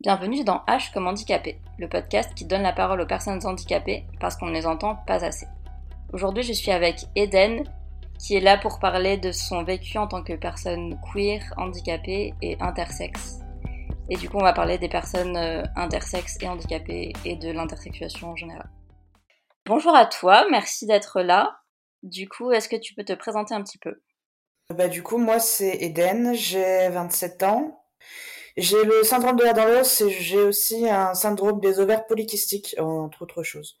Bienvenue dans H comme handicapé, le podcast qui donne la parole aux personnes handicapées parce qu'on ne les entend pas assez. Aujourd'hui, je suis avec Eden, qui est là pour parler de son vécu en tant que personne queer, handicapée et intersexe. Et du coup, on va parler des personnes euh, intersexes et handicapées et de l'intersexuation en général. Bonjour à toi, merci d'être là. Du coup, est-ce que tu peux te présenter un petit peu? Bah, Du coup, moi, c'est Eden, j'ai 27 ans. J'ai le syndrome de la dent et j'ai aussi un syndrome des ovaires polykystiques, entre autres choses.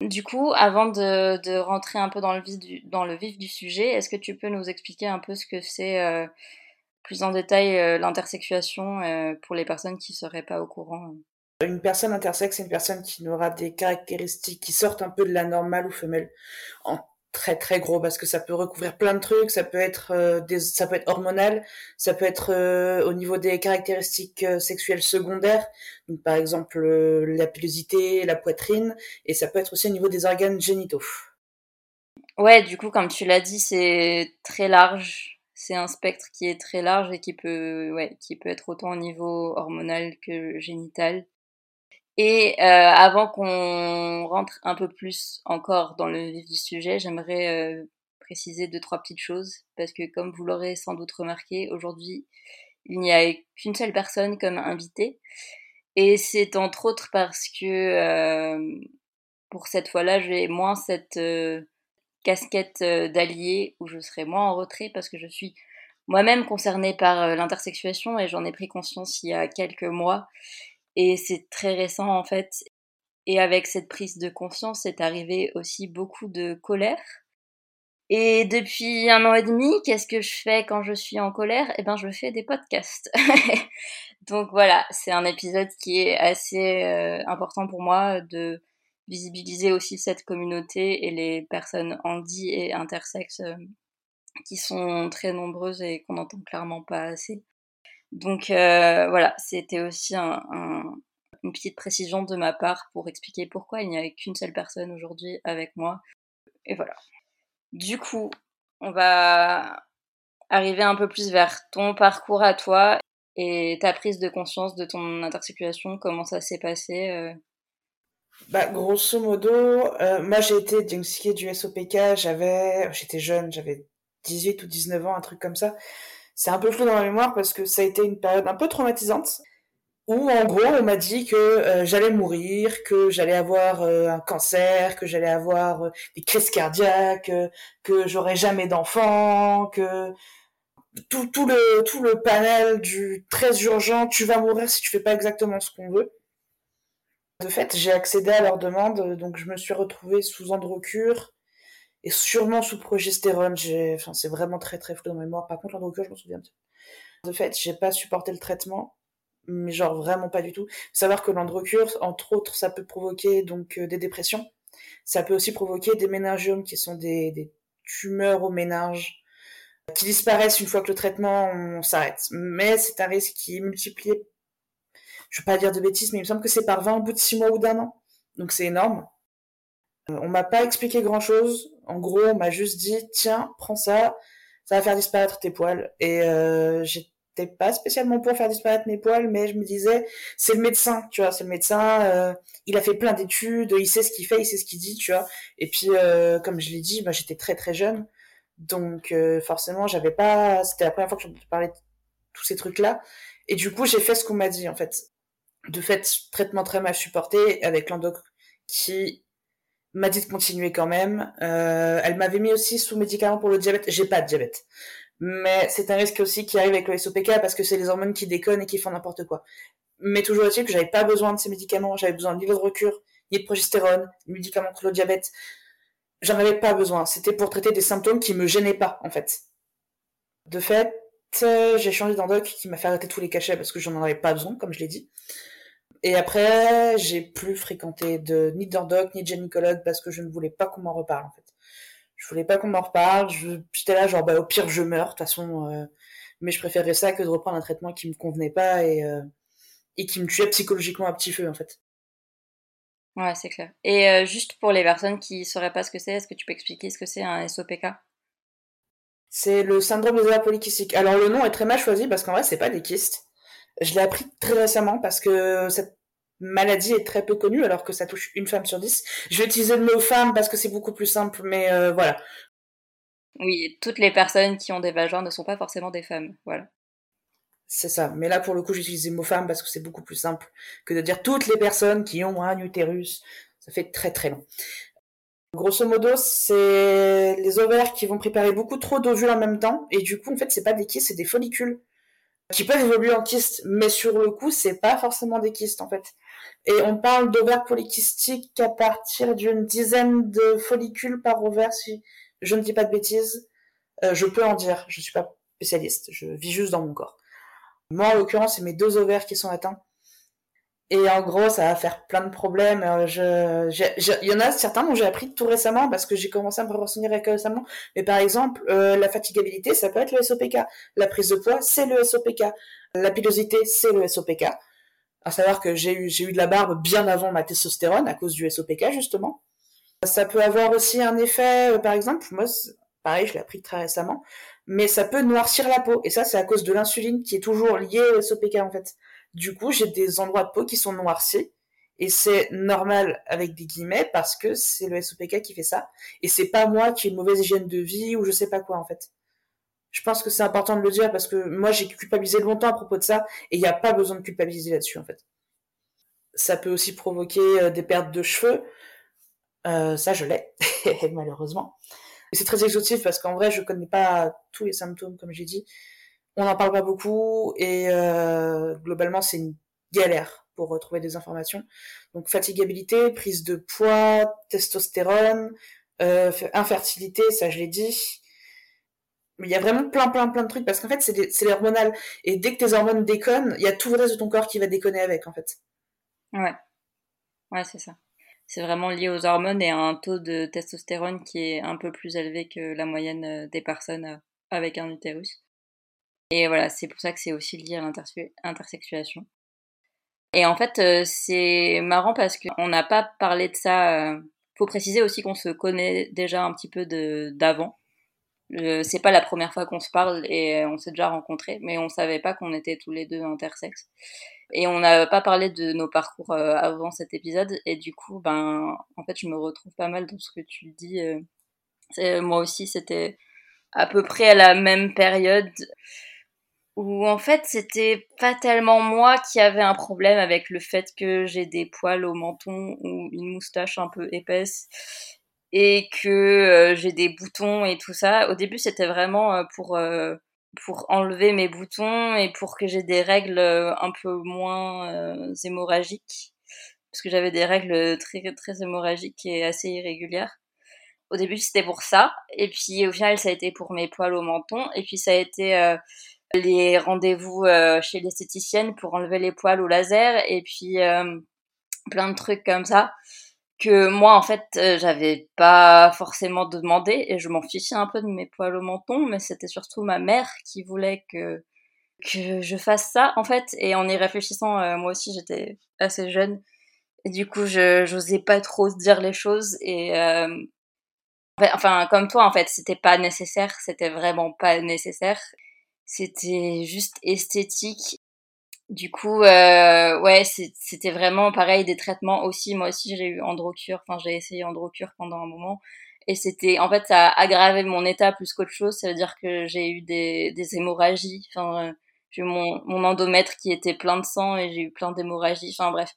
Du coup, avant de, rentrer un peu dans le, vif du, dans le vif du sujet, est-ce que tu peux nous expliquer un peu ce que c'est euh, plus en détail euh, l'intersexuation euh, pour les personnes qui ne seraient pas au courant? Une personne intersexe, c'est une personne qui aura des caractéristiques qui sortent un peu de la normale ou femelle très très gros parce que ça peut recouvrir plein de trucs, ça peut être euh, des, ça peut être hormonal, ça peut être euh, au niveau des caractéristiques euh, sexuelles secondaires, donc par exemple la pilosité, la poitrine, et ça peut être aussi au niveau des organes génitaux. Ouais, du coup, comme tu l'as dit, c'est très large. C'est un spectre qui est très large et qui peut, ouais, qui peut être autant au niveau hormonal que génital. Et euh, avant qu'on rentre un peu plus encore dans le vif du sujet, j'aimerais euh, préciser deux trois petites choses. Parce que comme vous l'aurez sans doute remarqué, aujourd'hui il n'y a qu'une seule personne comme invitée. Et c'est entre autres parce que euh, pour cette fois-là j'ai moins cette casquette d'allié où je serai moins en retrait parce que je suis moi-même concernée par l'intersexuation et j'en ai pris conscience il y a quelques mois et c'est très récent en fait. Et avec cette prise de conscience, c'est arrivé aussi beaucoup de colère. Et depuis un an et demi, qu'est-ce que je fais quand je suis en colère? Eh ben, je fais des podcasts. Donc voilà, c'est un épisode qui est assez euh, important pour moi de visibiliser aussi cette communauté et les personnes handi et intersexes euh, qui sont très nombreuses et qu'on n'entend clairement pas assez. Donc euh, voilà, c'était aussi une petite précision de ma part pour expliquer pourquoi il n'y avait qu'une seule personne aujourd'hui avec moi. Et voilà. Du coup, on va arriver un peu plus vers ton parcours à toi et ta prise de conscience de ton intersexuation, comment ça s'est passé euh. Bah, grosso modo, euh, moi j'ai été diagnostiquée du SOPK, j'avais, j'étais jeune, j'avais 18 ou 19 ans, un truc comme ça c'est un peu flou dans ma mémoire parce que ça a été une période un peu traumatisante où en gros on m'a dit que euh, j'allais mourir, que j'allais avoir euh, un cancer, que j'allais avoir euh, des crises cardiaques, que j'aurais jamais d'enfant, que tout, le tout le panel du très urgent, tu vas mourir si tu fais pas exactement ce qu'on veut. De fait, j'ai accédé à leur demande, donc je me suis retrouvée sous androcure, et sûrement sous progestérone. Enfin, c'est vraiment très très flou dans ma mémoire. Par contre, l'androcure, je m'en souviens. De fait, j'ai pas supporté le traitement, mais genre vraiment pas du tout. Faut savoir que l'androcure, entre autres, ça peut provoquer donc euh, des dépressions. Ça peut aussi provoquer des méningiomes, qui sont des, tumeurs au méninge, qui disparaissent une fois que le traitement s'arrête. Mais c'est un risque qui est multiplié. Je veux pas dire de bêtises, mais il me semble que c'est par 20 au bout de 6 mois ou d'un an. Donc c'est énorme. Euh, on m'a pas expliqué grand chose. En gros, on m'a juste dit tiens, prends ça, ça va faire disparaître tes poils. Et euh, j'étais pas spécialement pour faire disparaître mes poils, mais je me disais c'est le médecin, tu vois, c'est le médecin. Euh, il a fait plein d'études, il sait ce qu'il fait, il sait ce qu'il dit, tu vois. Et puis euh, comme je l'ai dit, bah, j'étais très très jeune, donc forcément j'avais pas. C'était la première fois que je parlais de tous ces trucs là. Et du coup, j'ai fait ce qu'on m'a dit en fait. De fait, traitement très mal supporté avec l'endoc qui m'a dit de continuer quand même. Euh, elle m'avait mis aussi sous médicaments pour le diabète. J'ai pas de diabète. Mais c'est un risque aussi qui arrive avec le SOPK parce que c'est les hormones qui déconnent et qui font n'importe quoi. Mais toujours est-il que j'avais pas besoin de ces médicaments, j'avais besoin ni de recure, ni de progestérone, ni de médicaments contre le diabète. J'en avais pas besoin. C'était pour traiter des symptômes qui me gênaient pas, en fait. De fait, j'ai changé d'endoc qui m'a fait arrêter tous les cachets parce que j'en avais pas besoin, comme je l'ai dit. Et après, j'ai plus fréquenté de, ni d'endoc, ni de gynécologue parce que je ne voulais pas qu'on m'en reparle, en fait. Je voulais pas qu'on m'en reparle. J'étais là, genre, bah, au pire, je meurs, de toute façon. Euh, mais je préférais ça que de reprendre un traitement qui me convenait pas et, euh, et qui me tuait psychologiquement à petit feu, en fait. Ouais, c'est clair. Et euh, juste pour les personnes qui sauraient pas ce que c'est, est-ce que tu peux expliquer ce que c'est un SOPK C'est le syndrome des ovaires polykystiques. Alors le nom est très mal choisi parce qu'en vrai c'est pas des kystes. Je l'ai appris très récemment parce que cette maladie est très peu connue alors que ça touche une femme sur dix. Je vais utiliser le mot femme parce que c'est beaucoup plus simple, mais euh, voilà. Oui, toutes les personnes qui ont des vagins ne sont pas forcément des femmes, voilà. C'est ça. Mais là, pour le coup, j'utilise le mot femme parce que c'est beaucoup plus simple que de dire toutes les personnes qui ont un utérus. Ça fait très très long. Grosso modo, c'est les ovaires qui vont préparer beaucoup trop d'ovules en même temps, et du coup, en fait, c'est pas des kystes, c'est des follicules qui peuvent évoluer en kystes, mais sur le coup, c'est pas forcément des kystes en fait. Et on parle d'ovaires polykystiques à partir d'une dizaine de follicules par ovaire, si je ne dis pas de bêtises. Euh, je peux en dire, je suis pas spécialiste, je vis juste dans mon corps. Moi, en l'occurrence, c'est mes deux ovaires qui sont atteints. Et en gros, ça va faire plein de problèmes. Euh, je, il y en a certains dont j'ai appris tout récemment parce que j'ai commencé à me renseigner récemment. Mais par exemple, euh, la fatigabilité, ça peut être le SOPK. La prise de poids, c'est le SOPK. La pilosité, c'est le SOPK. À savoir que j'ai eu, j'ai eu de la barbe bien avant ma testostérone à cause du SOPK, justement. Ça peut avoir aussi un effet, euh, par exemple, moi, pareil, je l'ai appris très récemment, mais ça peut noircir la peau. Et ça, c'est à cause de l'insuline qui est toujours liée au SOPK, en fait. Du coup, j'ai des endroits de peau qui sont noircis. Et c'est normal avec des guillemets parce que c'est le SOPK qui fait ça. Et c'est pas moi qui ai une mauvaise hygiène de vie ou je sais pas quoi, en fait. Je pense que c'est important de le dire parce que moi, j'ai culpabilisé longtemps à propos de ça et il n'y a pas besoin de culpabiliser là-dessus, en fait. Ça peut aussi provoquer euh, des pertes de cheveux. Euh, ça, je l'ai, malheureusement. C'est très exotif parce qu'en vrai, je connais pas tous les symptômes, comme j'ai dit on n'en parle pas beaucoup et euh, globalement c'est une galère pour retrouver des informations. Donc fatigabilité, prise de poids, testostérone, euh, infertilité, ça je l'ai dit. Il y a vraiment plein plein plein de trucs parce qu'en fait c'est l'hormonal et dès que tes hormones déconnent, il y a tout le reste de ton corps qui va déconner avec en fait. Ouais, ouais c'est ça. C'est vraiment lié aux hormones et à un taux de testostérone qui est un peu plus élevé que la moyenne euh, des personnes avec un utérus. Et voilà, c'est pour ça que c'est aussi lié à l'intersexuation. Et en fait, euh, c'est marrant parce qu'on n'a pas parlé de ça. Euh, faut préciser aussi qu'on se connaît déjà un petit peu d'avant. Euh, c'est pas la première fois qu'on se parle et on s'est déjà rencontrés, mais on savait pas qu'on était tous les deux intersexes. Et on n'a pas parlé de nos parcours avant cet épisode, et du coup, ben, en fait, je me retrouve pas mal dans ce que tu dis. moi aussi, c'était à peu près à la même période où en fait c'était pas tellement moi qui avais un problème avec le fait que j'ai des poils au menton ou une moustache un peu épaisse et que euh, j'ai des boutons et tout ça. Au début c'était vraiment euh, pour euh, pour enlever mes boutons et pour que j'ai des règles un peu moins hémorragiques parce que j'avais des règles très très hémorragiques et assez irrégulières. Au début c'était pour ça et puis au final ça a été pour mes poils au menton et puis ça a été les rendez-vous euh, chez l'esthéticienne pour enlever les poils au laser et puis euh, plein de trucs comme ça que moi en fait euh, j'avais pas forcément demandé et je m'en fichais un peu de mes poils au menton mais c'était surtout ma mère qui voulait que que je fasse ça en fait et en y réfléchissant moi aussi j'étais assez jeune et du coup je j'osais pas trop dire les choses et enfin comme toi en fait c'était pas nécessaire c'était vraiment pas nécessaire c'était juste esthétique. Du coup, euh, ouais, c'était vraiment pareil des traitements aussi. Moi aussi, j'ai eu Androcure. Enfin, j'ai essayé Androcure pendant un moment. Et c'était, en fait, ça a aggravé mon état plus qu'autre chose. Ça veut dire que j'ai eu des, des hémorragies. Enfin, euh, j'ai eu mon, mon endomètre qui était plein de sang et j'ai eu plein d'hémorragies. Enfin, bref.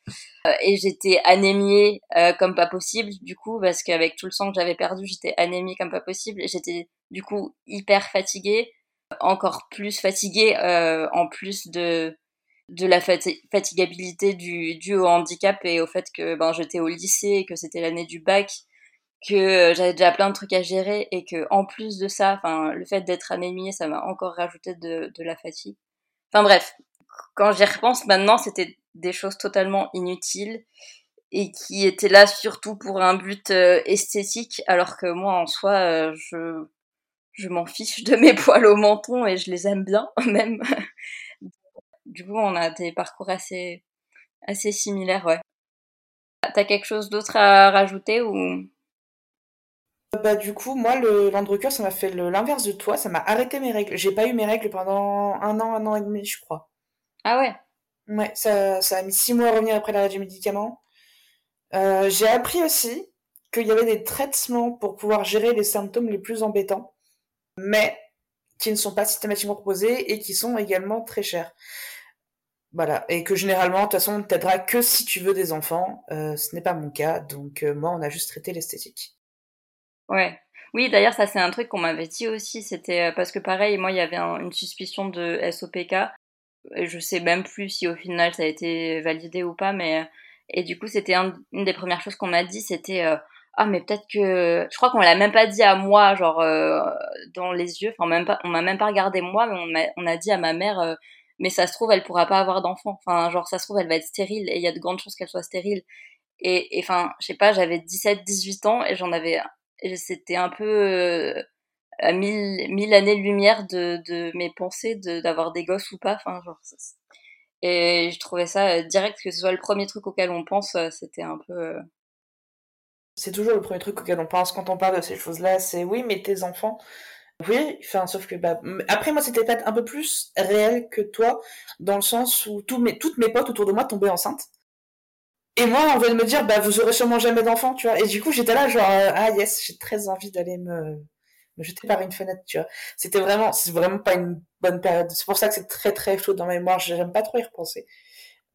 Euh, et j'étais anémiée euh, comme pas possible, du coup, parce qu'avec tout le sang que j'avais perdu, j'étais anémiée comme pas possible. Et j'étais, du coup, hyper fatiguée encore plus fatiguée euh, en plus de de la fatigabilité du due au handicap et au fait que ben j'étais au lycée et que c'était l'année du bac que euh, j'avais déjà plein de trucs à gérer et que en plus de ça le fait d'être anémiée ça m'a encore rajouté de, de la fatigue enfin bref quand j'y repense maintenant c'était des choses totalement inutiles et qui étaient là surtout pour un but euh, esthétique alors que moi en soi je je m'en fiche de mes poils au menton et je les aime bien même. Du coup, on a des parcours assez, assez similaires, ouais. T'as quelque chose d'autre à rajouter ou? Bah du coup moi le ça m'a fait l'inverse de toi ça m'a arrêté mes règles j'ai pas eu mes règles pendant un an un an et demi je crois ah ouais? Ouais, ça, ça a mis six mois à revenir après l'arrêt du médicament. Euh, j'ai appris aussi qu'il y avait des traitements pour pouvoir gérer les symptômes les plus embêtants, mais qui ne sont pas systématiquement proposés et qui sont également très chers. Voilà, et que généralement, de toute façon, on t'aidera que si tu veux des enfants. Euh, ce n'est pas mon cas, donc euh, moi, on a juste traité l'esthétique. Ouais. Oui, d'ailleurs, ça c'est un truc qu'on m'avait dit aussi. C'était parce que pareil, moi, il y avait une suspicion de SOPK. Je sais même plus si au final ça a été validé ou pas, mais et du coup, c'était une des premières choses qu'on m'a dit, c'était euh, ah mais peut-être que je crois qu'on l'a même pas dit à moi, genre euh, dans les yeux, enfin même pas, on m'a même pas regardé moi, mais on a, on a dit à ma mère, euh, mais ça se trouve elle pourra pas avoir d'enfant, enfin genre ça se trouve elle va être stérile et il y a de grandes chances qu'elle soit stérile. Et enfin, je sais pas, j'avais 17, 18 ans et j'en avais, c'était un peu à mille, mille années-lumière de, de mes pensées d'avoir des gosses ou pas, enfin genre et je trouvais ça euh, direct que ce soit le premier truc auquel on pense, euh, c'était un peu. Euh, c'est toujours le premier truc auquel on pense quand on parle de ces choses-là, c'est oui, mais tes enfants. Oui, enfin, sauf que bah, après moi c'était peut-être un peu plus réel que toi, dans le sens où mes, toutes mes potes autour de moi tombaient enceintes. Et moi, on venait de me dire, bah vous aurez sûrement jamais d'enfants, tu vois. Et du coup, j'étais là, genre, ah yes, j'ai très envie d'aller me, me jeter par une fenêtre, tu vois. C'était vraiment, c'est vraiment pas une bonne période. C'est pour ça que c'est très très chaud dans ma mémoire. J'aime pas trop y repenser.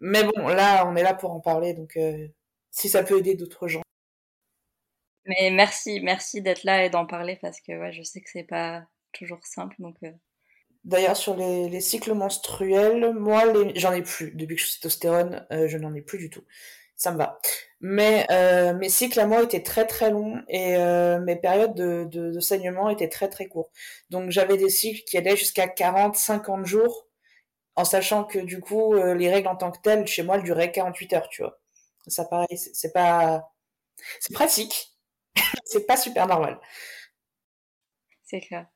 Mais bon, là, on est là pour en parler, donc euh, si ça peut aider d'autres gens. Mais merci, merci d'être là et d'en parler parce que ouais, je sais que c'est pas toujours simple, donc. Euh. D'ailleurs, sur les, cycles menstruels, moi, j'en ai plus. Depuis que je suis testostérone, euh, je n'en ai plus du tout ça me va. Mais euh, mes cycles à moi étaient très très longs et euh, mes périodes de, de, saignement étaient très très courts. Donc j'avais des cycles qui allaient jusqu'à 40-50 jours, en sachant que du coup euh, les règles en tant que telles chez moi elles duraient 48 heures, tu vois. Ça pareil, c'est pas, c'est pratique, c'est pas super normal. C'est clair.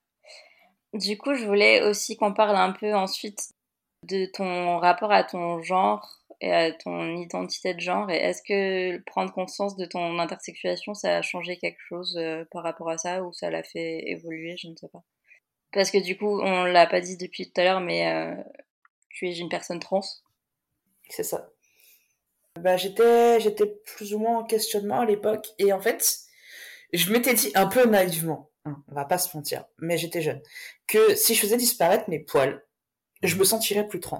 Du coup, je voulais aussi qu'on parle un peu ensuite de ton rapport à ton genre et à ton identité de genre. Et est-ce que prendre conscience de ton intersexuation, ça a changé quelque chose euh, par rapport à ça ou ça l'a fait évoluer Je ne sais pas. Parce que du coup, on l'a pas dit depuis tout à l'heure, mais euh, tu es une personne trans. C'est ça. Bah, j'étais, j'étais plus ou moins en questionnement à l'époque. Et en fait, je m'étais dit un peu naïvement, hein, on va pas se mentir, mais j'étais jeune, que si je faisais disparaître mes poils, je me sentirais plus trans.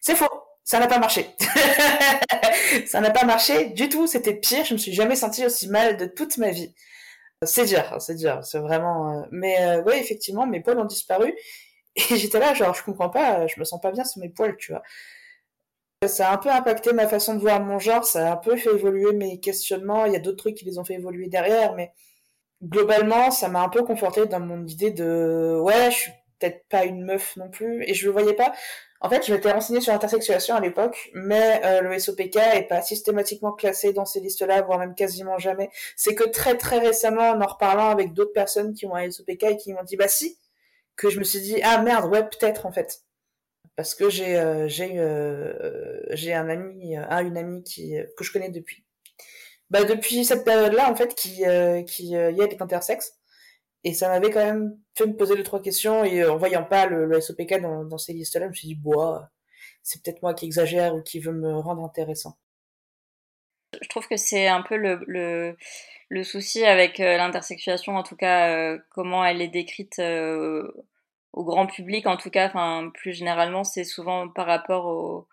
C'est faux ça n'a pas marché. ça n'a pas marché du tout, c'était pire, je me suis jamais sentie aussi mal de toute ma vie. C'est dur, hein, c'est dur, c'est vraiment... Euh, mais euh, oui, effectivement, mes poils ont disparu, et j'étais là, genre, je comprends pas, je me sens pas bien sur mes poils, tu vois. Ça a un peu impacté ma façon de voir mon genre, ça a un peu fait évoluer mes questionnements, il y a d'autres trucs qui les ont fait évoluer derrière, mais globalement, ça m'a un peu conforté dans mon idée de... Ouais, je suis peut-être pas une meuf non plus, et je le voyais pas en fait, je m'étais renseignée sur l'intersexuation à l'époque, mais euh, le SOPK est pas systématiquement classé dans ces listes-là, voire même quasiment jamais. C'est que très très récemment, en en reparlant avec d'autres personnes qui ont un SOPK et qui m'ont dit bah si, que je me suis dit ah merde ouais peut-être en fait, parce que j'ai euh, j'ai euh, j'ai un ami, un une amie qui que je connais depuis. Bah depuis cette période-là en fait qui qui y a est intersexe et ça m'avait quand même fait me poser deux, trois questions. Et euh, en voyant pas le, SOPK dans, dans ces listes-là, je me suis dit, bois, c'est peut-être moi qui exagère ou qui veut me rendre intéressant. Je trouve que c'est un peu le, le, le souci avec euh, l'intersexuation, en tout cas, euh, comment elle est décrite au grand public, en tout cas, enfin, plus généralement, c'est souvent par rapport aux,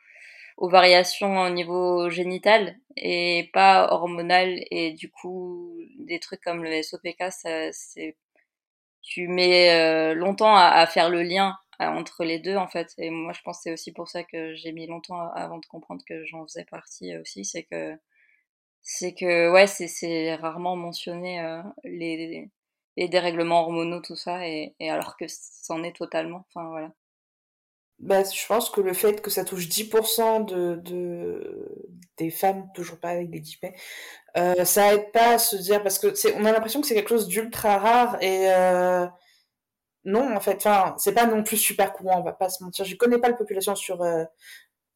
aux variations au niveau génital et pas hormonal. Et du coup, des trucs comme le SOPK, c'est tu mets euh, longtemps à, faire le lien euh, entre les deux en fait. Et moi, je pense que c'est aussi pour ça que j'ai mis longtemps avant de comprendre que j'en faisais partie aussi. C'est que c'est que ouais, c'est rarement mentionné euh, les, les dérèglements hormonaux, tout ça, et, et alors que c'en est totalement. Enfin voilà. Bah, je pense que le fait que ça touche 10% de, de, des femmes, toujours pas avec des guillemets, euh, ça aide pas à se dire, parce que c'est, on a l'impression que c'est quelque chose d'ultra rare et euh, non, en fait, enfin, c'est pas non plus super courant, on va pas se mentir. Je connais pas la population sur euh,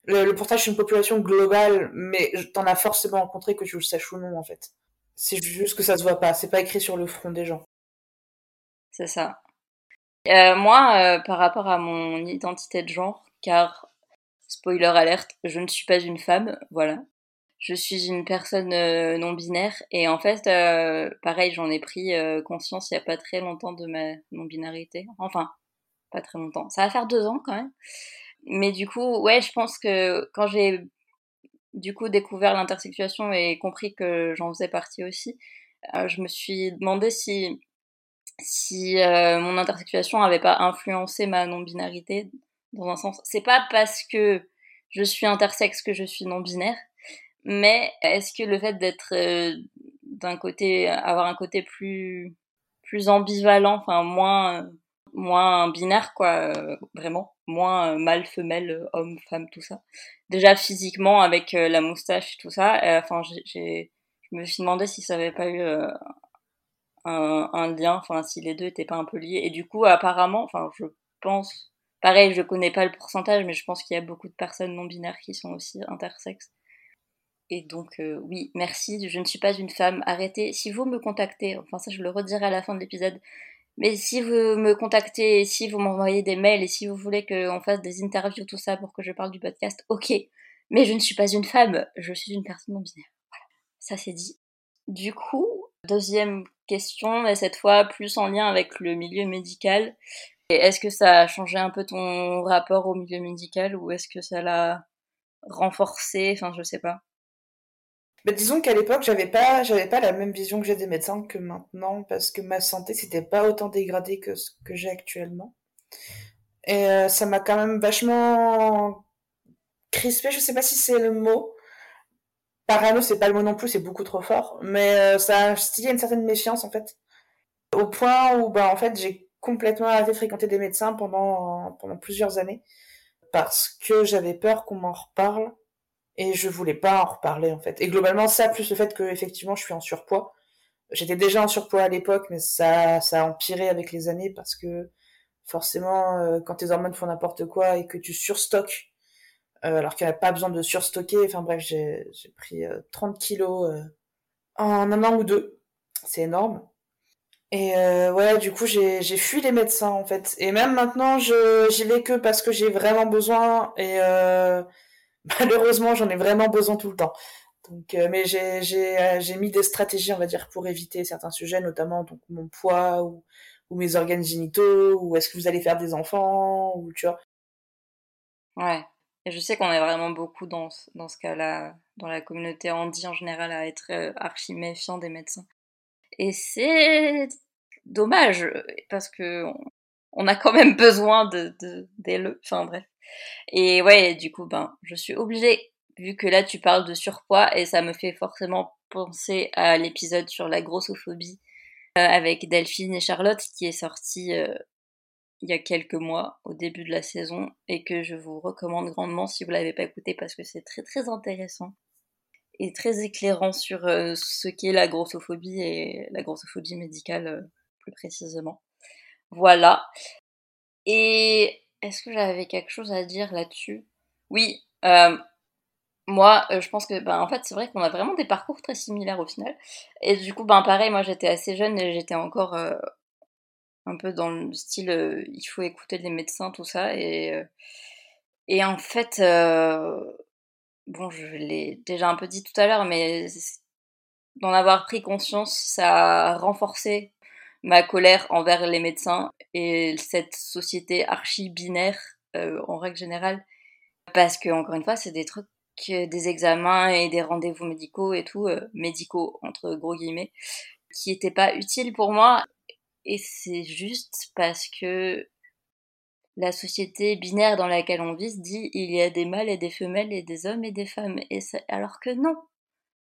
le, le, portage, c'est une population globale, mais t'en as forcément rencontré que tu le saches ou non, en fait. C'est juste que ça se voit pas, c'est pas écrit sur le front des gens. C'est ça. Euh, moi, euh, par rapport à mon identité de genre, car spoiler alerte, je ne suis pas une femme, voilà. Je suis une personne non binaire et en fait, pareil, j'en ai pris conscience il y a pas très longtemps de ma non-binarité. Enfin, pas très longtemps. Ça va faire deux ans quand même. Mais du coup, ouais, je pense que quand j'ai du coup découvert l'intersexuation et compris que j'en faisais partie aussi, euh, je me suis demandé si si euh, mon intersexuation avait pas influencé ma non-binarité dans un sens. C'est pas parce que je suis intersexe que je suis non-binaire, mais est-ce que le fait d'être euh, d'un côté avoir un côté plus plus ambivalent, enfin moins moins binaire quoi, vraiment moins mâle femelle homme femme tout ça. Déjà physiquement avec la moustache tout ça, enfin j'ai je me suis demandé si ça avait pas eu euh, un, un, lien, enfin si les deux étaient pas un peu liés. Et du coup, apparemment, enfin je pense, pareil, je connais pas le pourcentage, mais je pense qu'il y a beaucoup de personnes non binaires qui sont aussi intersexes. Et donc euh, oui, merci, je ne suis pas une femme, arrêtez. Si vous me contactez, enfin ça je le redirai à la fin de l'épisode, mais si vous me contactez, si vous m'envoyez des mails et si vous voulez qu'on fasse des interviews, tout ça pour que je parle du podcast, ok. Mais je ne suis pas une femme, je suis une personne non binaire ça c'est dit. Du coup, deuxième question, mais cette fois plus en lien avec le milieu médical. Est-ce que ça a changé un peu ton rapport au milieu médical ou est-ce que ça l'a renforcé? Enfin, je sais pas. Mais bah, disons qu'à l'époque, j'avais pas, j'avais pas la même vision que j'ai des médecins que maintenant parce que ma santé s'était pas autant dégradée que ce que j'ai actuellement. Et euh, ça m'a quand même vachement crispé, je sais pas si c'est le mot, Parano, c'est pas le mot non plus, c'est beaucoup trop fort. Mais euh, ça a instillé une certaine méfiance, en fait. Au point où, bah, en fait, j'ai complètement arrêté de fréquenter des médecins pendant, pendant plusieurs années. Parce que j'avais peur qu'on m'en reparle. Et je voulais pas en reparler, en fait. Et globalement, ça, plus le fait que, effectivement, je suis en surpoids. J'étais déjà en surpoids à l'époque, mais ça, ça a empiré avec les années parce que, forcément, euh, quand tes hormones font n'importe quoi et que tu surstockes euh, alors qu'il n'y a pas besoin de surstocker. Enfin bref, j'ai pris 30 euh, kilos euh, en un an ou deux. C'est énorme. Et ouais, du coup, j'ai fui les médecins en fait. Et même maintenant, j'y vais que parce que j'ai vraiment besoin. Et malheureusement, j'en ai vraiment besoin tout le temps. Donc, mais j'ai mis des stratégies, on va dire, pour éviter certains sujets, notamment donc mon poids ou, ou mes organes génitaux, ou est-ce que vous allez faire des enfants, ou tu vois. Ouais. Et je sais qu'on est vraiment beaucoup dans, ce cas-là, dans la communauté handi en général, à être euh, archi méfiant des médecins. Et c'est dommage, parce que on, a quand même besoin de, enfin bref. Et ouais, du coup, ben, je suis obligée, vu que là tu parles de surpoids, et ça me fait forcément penser à l'épisode sur la grossophobie euh, avec Delphine et Charlotte, qui est sorti euh, il y a quelques mois, au début de la saison, et que je vous recommande grandement si vous l'avez pas écouté parce que c'est très très intéressant et très éclairant sur euh, ce qu'est la grossophobie et la grossophobie médicale euh, plus précisément. Voilà. Et est-ce que j'avais quelque chose à dire là-dessus? Oui. Euh, moi, je pense que, ben, en fait, c'est vrai qu'on a vraiment des parcours très similaires au final. Et du coup, ben, pareil, moi, j'étais assez jeune et j'étais encore un peu dans le style euh, il faut écouter les médecins, tout ça. Et, euh, et en fait, euh, bon, je l'ai déjà un peu dit tout à l'heure, mais d'en avoir pris conscience, ça a renforcé ma colère envers les médecins et cette société archi-binaire en règle générale. Parce que, encore une fois, c'est des trucs, des examens et des rendez-vous médicaux et tout, médicaux entre gros guillemets, qui étaient pas utiles pour moi et c'est juste parce que la société binaire dans laquelle on vit dit il y a des mâles et des femelles et des hommes et des femmes. Et alors que non.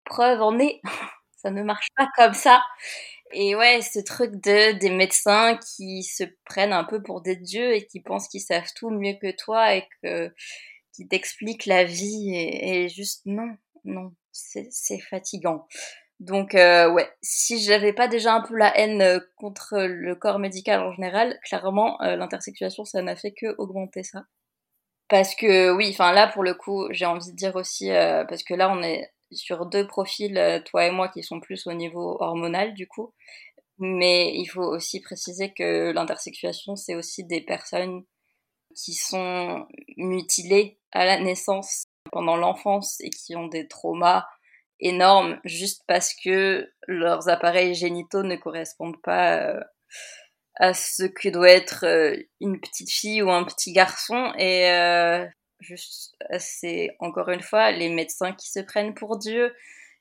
Preuve en est. ça ne marche pas comme ça. Et ouais, ce truc de des médecins qui se prennent un peu pour des dieux et qui pensent qu'ils savent tout mieux que toi et que qui t'expliquent la vie et, et juste non, non, c'est fatigant. Donc euh, ouais, si j'avais pas déjà un peu la haine euh, contre le corps médical en général, clairement euh, l'intersexuation ça n'a fait que augmenter ça. Parce que oui, enfin là pour le coup, j'ai envie de dire aussi parce que là on est sur deux profils toi et moi qui sont plus au niveau hormonal du coup, mais il faut aussi préciser que l'intersexuation c'est aussi des personnes qui sont mutilés à la naissance pendant l'enfance et qui ont des traumas énormes juste parce que leurs appareils génitaux ne correspondent pas euh, à ce que doit être euh, une petite fille ou un petit garçon. Et euh, juste c'est encore une fois les médecins qui se prennent pour Dieu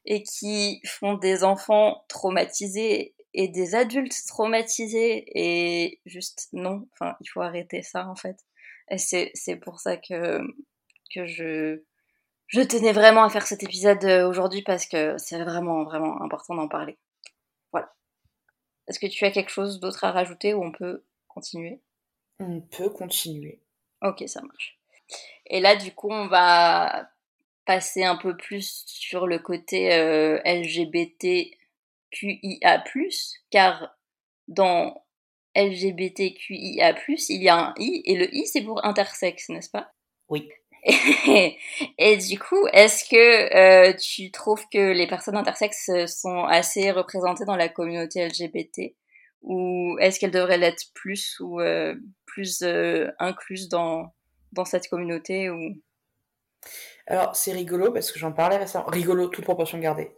et qui font des enfants traumatisés et des adultes traumatisés. Et juste non enfin il faut arrêter ça en fait. Et c'est c'est pour ça que que je je tenais vraiment à faire cet épisode euh, aujourd'hui parce que c'est vraiment, vraiment important d'en parler. Voilà. Est-ce que tu as quelque chose d'autre à rajouter ou on peut continuer? On peut continuer. Ok, ça marche. Et là, du coup, on va passer un peu plus sur le côté euh, LGBTQIA+, car dans LGBTQIA+, il y a un I, et le I, c'est pour intersexe, n'est-ce pas? Oui. Et, du coup, est-ce que euh, tu trouves que les personnes intersexes sont assez représentées dans la communauté LGBT ou est-ce qu'elles devraient l'être plus ou euh, plus euh, incluses dans, dans cette communauté Alors, c'est rigolo parce que j'en parlais récemment. Rigolo, toute proportion gardée.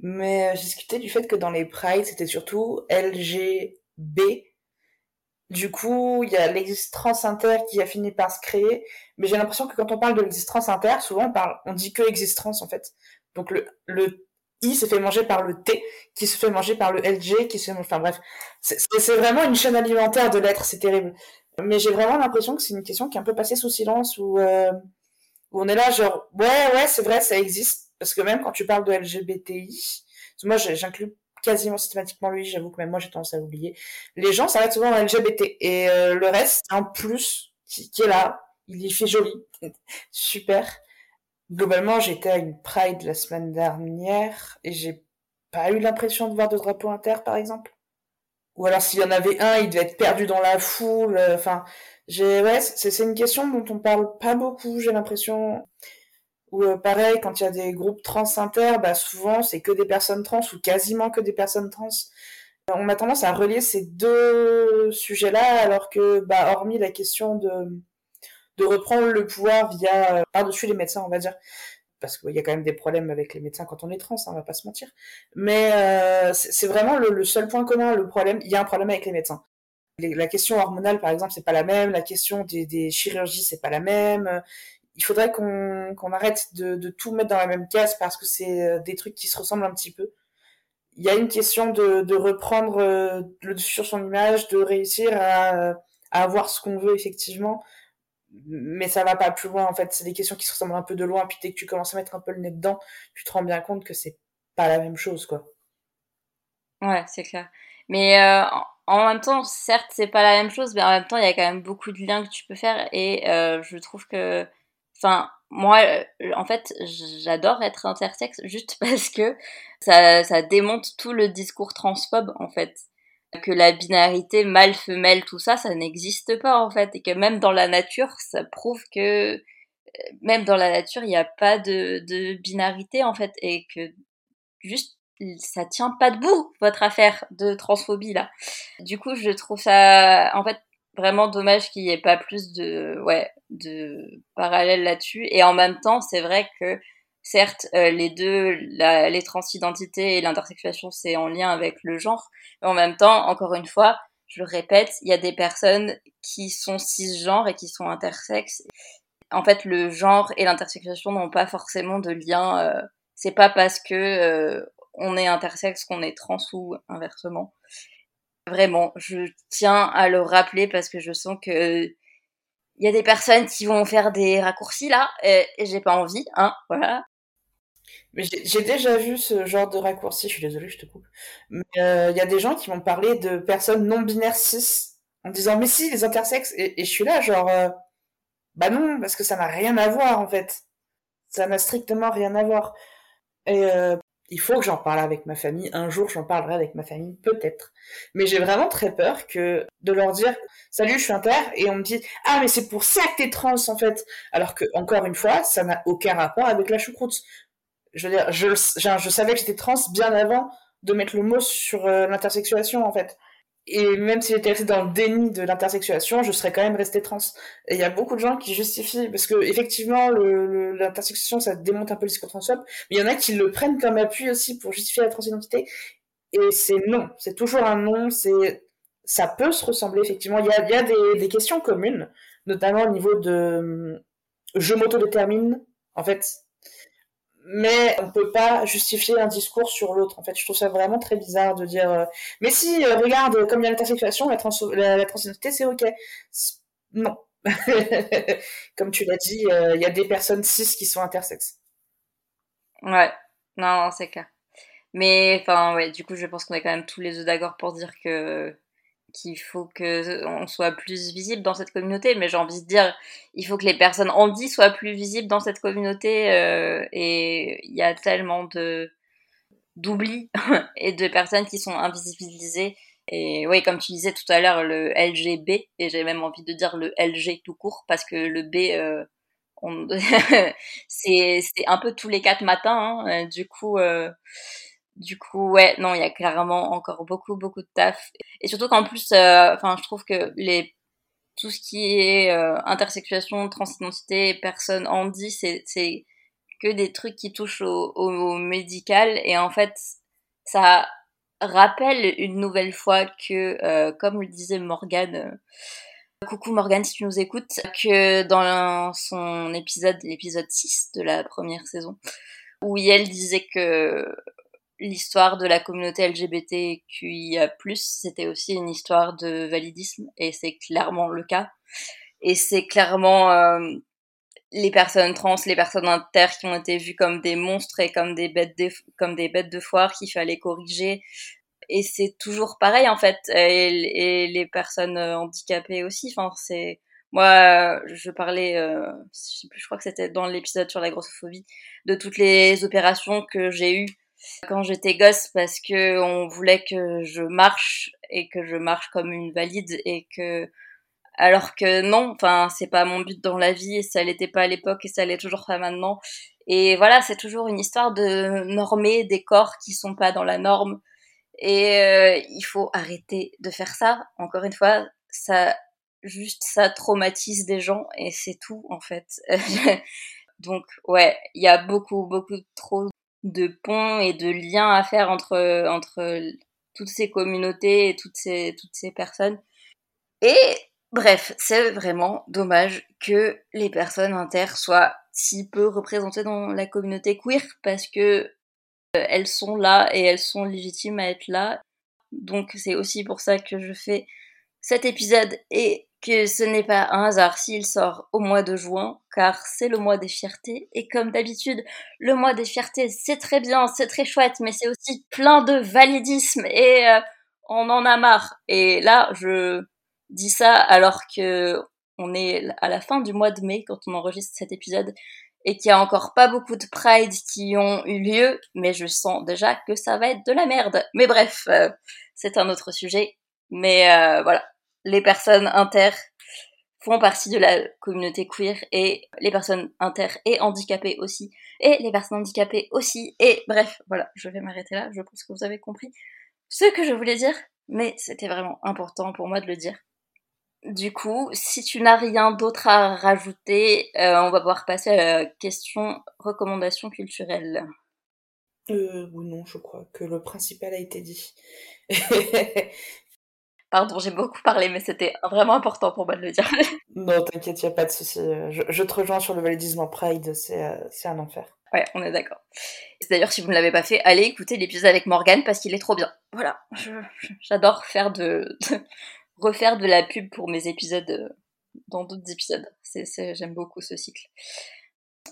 mais j'ai discuté du fait que dans les prides, c'était surtout LGB du coup, il y a l'existence inter qui a fini par se créer, mais j'ai l'impression que quand on parle de l'existence inter, souvent on parle, on dit que existence en fait. Donc le, le I s'est fait manger par le T, qui se fait manger par le LG, qui se fait enfin bref, c'est vraiment une chaîne alimentaire de l'être, c'est terrible. Mais j'ai vraiment l'impression que c'est une question qui est un peu passée sous silence, où, euh, où on est là genre, ouais, ouais, c'est vrai, ça existe, parce que même quand tu parles de LGBTI, moi j'inclus quasiment systématiquement lui, j'avoue que même moi j'ai tendance à l'oublier. Les gens s'arrêtent souvent en LGBT et euh, le reste, un plus qui, est là, il y fait joli, super. Globalement, j'étais à une Pride la semaine dernière et j'ai pas eu l'impression de voir de drapeau inter, par exemple. Ou alors s'il y en avait un, il devait être perdu dans la foule. Euh, enfin, j'ai ouais, c'est une question dont on parle pas beaucoup. J'ai l'impression. Ou euh, pareil, quand il y a des groupes trans inter, bah souvent c'est que des personnes trans ou quasiment que des personnes trans. On a tendance à relier ces deux sujets-là, alors que, bah, hormis la question de, de reprendre le pouvoir via euh, par-dessus les médecins, on va dire, parce qu'il y a quand même des problèmes avec les médecins quand on est trans, hein, on va pas se mentir. Mais euh, c'est vraiment le, seul point commun, le problème. Il y a un problème avec les médecins. la question hormonale, par exemple, c'est pas la même. La question des, des chirurgies, c'est pas la même il faudrait qu'on arrête de, de, tout mettre dans la même case parce que c'est euh, des trucs qui se ressemblent un petit peu. Il y a une question de, de reprendre euh, le dessus sur son image, de réussir à, à avoir ce qu'on veut effectivement, mais ça va pas plus loin en fait. C'est des questions qui se ressemblent un peu de loin, puis dès que tu commences à mettre un peu le nez dedans, tu te rends bien compte que c'est pas la même chose quoi. Ouais, c'est clair. Mais euh, en même temps, certes, c'est pas la même chose, mais en même temps, il y a quand même beaucoup de liens que tu peux faire et je trouve que Enfin, moi, euh, en fait, j'adore être intersexe juste parce que ça, ça démonte tout le discours transphobe, en fait. Que la binarité mâle-femelle, tout ça, ça n'existe pas, en fait. Et que même dans la nature, ça prouve que euh, même dans la nature, il n'y a pas de, de binarité, en fait. Et que juste, ça tient pas debout, votre affaire de transphobie, là. Du coup, je trouve ça, en fait, vraiment dommage qu'il n'y ait pas plus de, ouais, de parallèles là-dessus. Et en même temps, c'est vrai que certes, euh, les deux, la, les transidentités et l'intersexuation, c'est en lien avec le genre. Mais en même temps, encore une fois, je le répète, il y a des personnes qui sont cisgenres et qui sont intersexes. En fait, le genre et l'intersexuation n'ont pas forcément de lien. Euh, c'est pas parce que euh, on est intersexe qu'on est trans ou inversement. Vraiment, je tiens à le rappeler parce que je sens que il y a des personnes qui vont faire des raccourcis là et, j'ai pas envie, hein, voilà. Mais j'ai déjà vu ce genre de raccourci, je suis désolée, je te coupe. Mais euh, il y a des gens qui vont parler de personnes non binaires cis en disant mais si les intersexes et, et je suis là genre euh, bah non parce que ça n'a rien à voir en fait. Ça n'a strictement rien à voir. Et euh, il faut que j'en parle avec ma famille. Un jour, j'en parlerai avec ma famille, peut-être. Mais j'ai vraiment très peur que de leur dire salut, je suis inter, et on me dit ah mais c'est pour ça que t'es trans en fait. Alors que encore une fois, ça n'a aucun rapport avec la choucroute. Je veux dire, je, je, savais que j'étais trans bien avant de mettre le mot sur euh, l'intersexuation en fait. Et même si j'étais restée dans le déni de l'intersexuation, je serais quand même restée trans. Et il y a beaucoup de gens qui justifient, parce que effectivement, l'intersexuation, ça démonte un peu le discours transphobe, mais il y en a qui le prennent comme appui aussi pour justifier la transidentité. Et c'est non, c'est toujours un non, c'est ça peut se ressembler effectivement. Il y a, y a des, des questions communes, notamment au niveau de je m'autodétermine. En fait, mais on peut pas justifier un discours sur l'autre. En fait, je trouve ça vraiment très bizarre de dire. Euh, mais si, euh, regarde, comme il y a l'intersexuation, la, trans la, la transidentité, c'est ok. Non. comme tu l'as dit, euh, il y a des personnes cis qui sont intersexes. Ouais, non, c'est clair. Mais enfin, ouais, du coup, je pense qu'on est quand même tous les deux d'accord pour dire que qu'il faut que on soit plus visible dans cette communauté, mais j'ai envie de dire, il faut que les personnes handy soient plus visibles dans cette communauté, euh, et il y a tellement d'oubli et de personnes qui sont invisibilisées. Et oui, comme tu disais tout à l'heure, le LGB, et j'ai même envie de dire le LG tout court, parce que le B, euh, c'est un peu tous les quatre matins, hein, du coup... Euh, du coup, ouais, non, il y a clairement encore beaucoup, beaucoup de taf. Et surtout qu'en plus, euh, enfin, je trouve que les tout ce qui est euh, intersexuation, transidentité, personne handi, c'est que des trucs qui touchent au, au, médical et en fait, ça rappelle une nouvelle fois que, euh, comme le disait Morgane, coucou Morgane si tu nous écoutes, que dans son épisode, l'épisode 6 de la première saison, où elle disait que l'histoire de la communauté LGBTQIA+, c'était aussi une histoire de validisme, et c'est clairement le cas. Et c'est clairement euh, les personnes trans, les personnes inter qui ont été vues comme des monstres et comme des bêtes de, comme des bêtes de foire qu'il fallait corriger. Et c'est toujours pareil en fait. Et, les personnes euh, handicapées aussi. Enfin, c'est moi, je parlais, euh, je, je crois que c'était dans l'épisode sur la grossophobie, de toutes les opérations que j'ai eues quand j'étais gosse parce que on voulait que je marche et que je marche comme une valide et que alors que non, enfin c'est pas mon but dans la vie et ça l'était pas à l'époque et ça l'est toujours pas maintenant. Et voilà, c'est toujours une histoire de normer des corps qui sont pas dans la norme et euh, il faut arrêter de faire ça. Encore une fois, ça juste ça traumatise des gens et c'est tout en fait. Donc ouais, il y a beaucoup beaucoup trop de ponts et de liens à faire entre, entre toutes ces communautés et toutes ces, toutes ces personnes. Et bref, c'est vraiment dommage que les personnes inter soient si peu représentées dans la communauté queer parce que euh, elles sont là et elles sont légitimes à être là. Donc c'est aussi pour ça que je fais cet épisode et que ce n'est pas un hasard s'il sort au mois de juin, car c'est le mois des fiertés. Et comme d'habitude, le mois des fiertés, c'est très bien, c'est très chouette, mais c'est aussi plein de validisme et euh, on en a marre. Et là, je dis ça alors que on est à la fin du mois de mai quand on enregistre cet épisode et qu'il y a encore pas beaucoup de Pride qui ont eu lieu, mais je sens déjà que ça va être de la merde. Mais bref, euh, c'est un autre sujet. Mais euh, voilà, les personnes inter font partie de la communauté queer et les personnes inter et handicapées aussi et les personnes handicapées aussi et bref voilà je vais m'arrêter là je pense que vous avez compris ce que je voulais dire mais c'était vraiment important pour moi de le dire. Du coup si tu n'as rien d'autre à rajouter euh, on va pouvoir passer à la question recommandation culturelle. Euh, oui non je crois que le principal a été dit Pardon, j'ai beaucoup parlé, mais c'était vraiment important pour moi de le dire. non, t'inquiète, y a pas de souci. Je, te rejoins sur le validisme en Pride, euh, c'est un enfer. Ouais, on est d'accord. D'ailleurs, si vous ne l'avez pas fait, allez écouter l'épisode avec Morgan parce qu'il est trop bien. Voilà, j'adore faire de, refaire de la pub pour mes épisodes euh, dans d'autres épisodes. J'aime beaucoup ce cycle.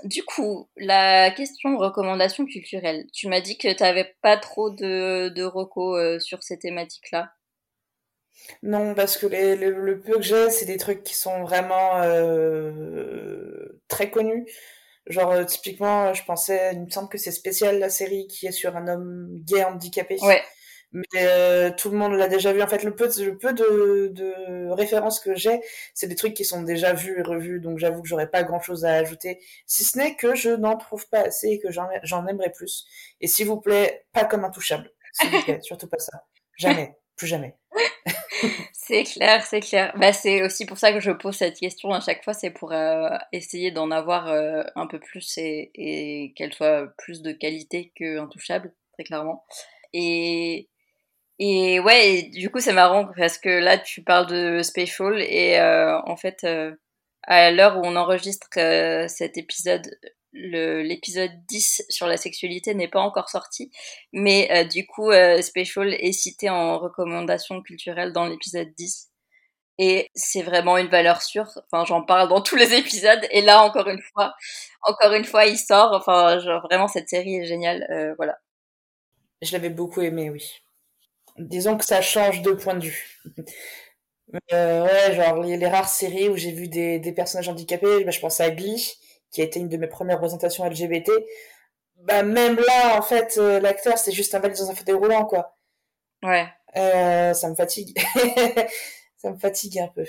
Du coup, la question recommandation culturelle. Tu m'as dit que tu n'avais pas trop de, de recos euh, sur ces thématiques-là. Non, parce que les, le, peu que j'ai, c'est des trucs qui sont vraiment euh, très connus. Genre, euh, typiquement, je pensais, il me semble que c'est spécial la série qui est sur un homme gay handicapé. Ouais. Mais euh, tout le monde l'a déjà vu. En fait, le peu, le peu de, de références que j'ai, c'est des trucs qui sont déjà vus et revus. Donc, j'avoue que j'aurais pas grand chose à ajouter. Si ce n'est que je n'en trouve pas assez et que j'en aimerais plus. Et s'il vous plaît, pas comme intouchable. S'il vous plaît, surtout pas ça. Jamais. Plus jamais. c'est clair, c'est clair. Bah, c'est aussi pour ça que je pose cette question à chaque fois, c'est pour euh, essayer d'en avoir euh, un peu plus et, qu'elle soit plus de qualité que intouchable, très clairement. Et, et ouais, du coup c'est marrant parce que là tu parles de Spatial et euh, en fait à l'heure où on enregistre cet épisode, l'épisode 10 sur la sexualité n'est pas encore sorti, mais euh, du coup, euh, Special est cité en recommandation culturelle dans l'épisode 10. Et c'est vraiment une valeur sûre. Enfin, j'en parle dans tous les épisodes. Et là, encore une fois, encore une fois, il sort. Enfin, genre, vraiment, cette série est géniale. Euh, voilà. Je l'avais beaucoup aimé, oui. Disons que ça change de point de vue. ouais, genre, les, rares séries où j'ai vu des, des personnages handicapés, bah, je pense à Glee qui a été une de mes premières représentations LGBT, bah même là, en fait, euh, l'acteur, c'est juste un valide dans un fauteuil roulant, quoi. Ouais. Euh, ça me fatigue. ça me fatigue un peu.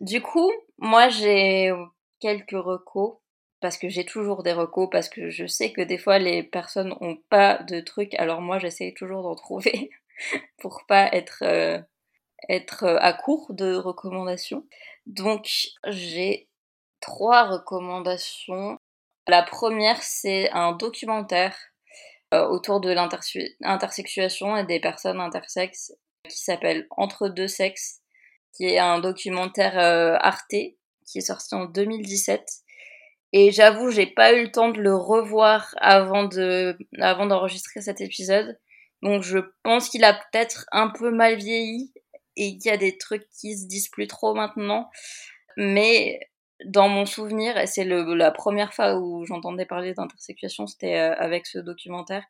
Du coup, moi, j'ai quelques recos, parce que j'ai toujours des recos, parce que je sais que des fois, les personnes ont pas de trucs, alors moi, j'essaie toujours d'en trouver pour pas être... Euh, être à court de recommandations. Donc j'ai trois recommandations. La première, c'est un documentaire euh, autour de l'intersexuation et des personnes intersexes qui s'appelle Entre deux sexes, qui est un documentaire euh, Arte qui est sorti en 2017. Et j'avoue, j'ai pas eu le temps de le revoir avant de, avant d'enregistrer cet épisode. Donc je pense qu'il a peut-être un peu mal vieilli et qu'il y a des trucs qui se disent plus trop maintenant. Mais dans mon souvenir, et c'est la première fois où j'entendais parler d'intersexuation, c'était euh, avec ce documentaire.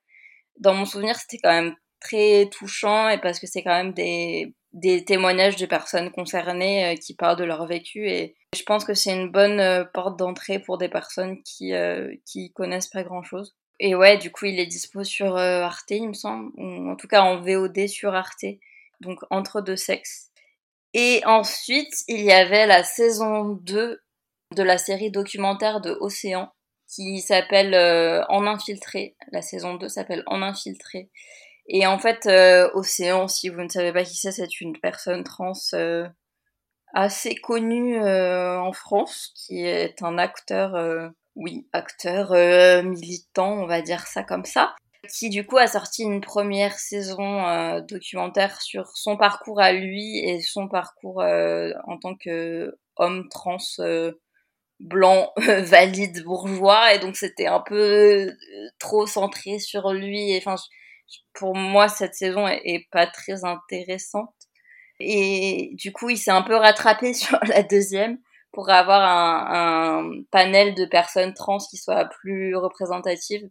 Dans mon souvenir, c'était quand même très touchant et parce que c'est quand même des, des témoignages de personnes concernées euh, qui parlent de leur vécu et je pense que c'est une bonne euh, porte d'entrée pour des personnes qui qui connaissent pas grand chose. Et ouais, du coup, il est dispo sur Arte, il me semble, ou en tout cas en VOD sur Arte, donc entre deux sexes. Et ensuite, il y avait la saison 2 de la série documentaire de Océan qui s'appelle euh, En infiltré. La saison 2 s'appelle En infiltré. Et en fait, euh, Océan, si vous ne savez pas qui c'est, c'est une personne trans euh, assez connue en France, qui est un acteur, oui, acteur militant, on va dire ça comme ça, qui du coup a sorti une première saison documentaire sur son parcours à lui et son parcours en tant que homme trans blanc, valide, bourgeois, et donc c'était un peu euh, trop centré sur lui. Enfin, pour moi, cette saison est, pas très intéressante. Et du coup, il s'est un peu rattrapé sur la deuxième pour avoir un, panel de personnes trans qui soit plus représentative.